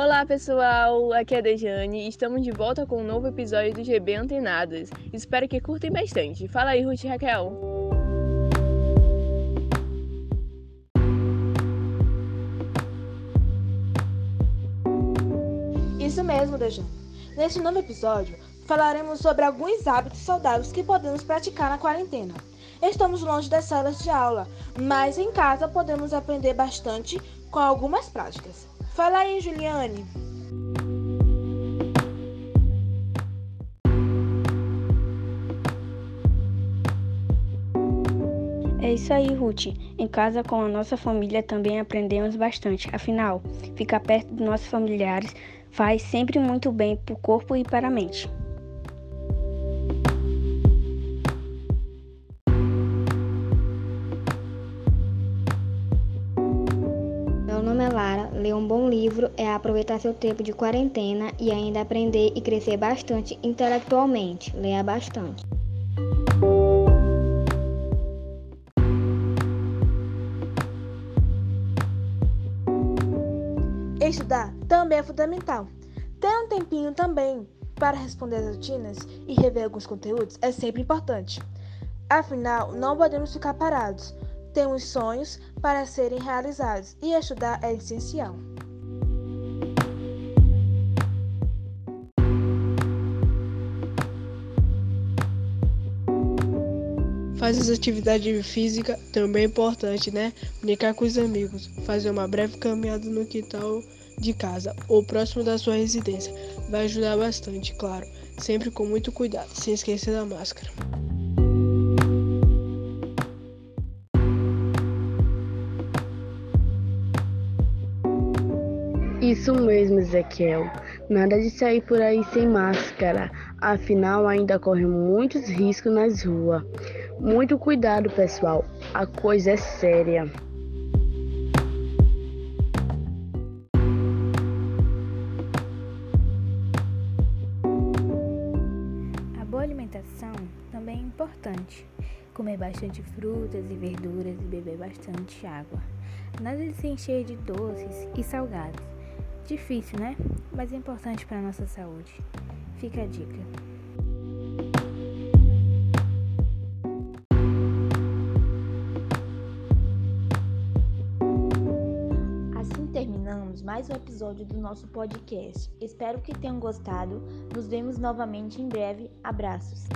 Olá pessoal, aqui é a Dejane e estamos de volta com um novo episódio do GB Antenadas. Espero que curtem bastante. Fala aí, Ruth e Raquel. Isso mesmo, Dejane. Neste novo episódio, falaremos sobre alguns hábitos saudáveis que podemos praticar na quarentena. Estamos longe das salas de aula, mas em casa podemos aprender bastante com algumas práticas. Fala aí, Juliane. É isso aí, Ruth. Em casa com a nossa família também aprendemos bastante. Afinal, ficar perto dos nossos familiares faz sempre muito bem para o corpo e para a mente. Ler um bom livro é aproveitar seu tempo de quarentena e ainda aprender e crescer bastante intelectualmente. Leia bastante. Estudar também é fundamental. Ter um tempinho também para responder as rotinas e rever alguns conteúdos é sempre importante. Afinal, não podemos ficar parados temos sonhos para serem realizados e estudar é essencial. Fazer atividade física também é importante, né? Brincar com os amigos, fazer uma breve caminhada no quintal de casa ou próximo da sua residência vai ajudar bastante, claro, sempre com muito cuidado, sem esquecer da máscara. Isso mesmo, Ezequiel. Nada de sair por aí sem máscara. Afinal, ainda corre muitos riscos nas ruas. Muito cuidado, pessoal. A coisa é séria. A boa alimentação também é importante. Comer bastante frutas e verduras e beber bastante água. Nada de se encher de doces e salgados Difícil, né? Mas é importante para a nossa saúde. Fica a dica. Assim terminamos mais um episódio do nosso podcast. Espero que tenham gostado. Nos vemos novamente em breve. Abraços.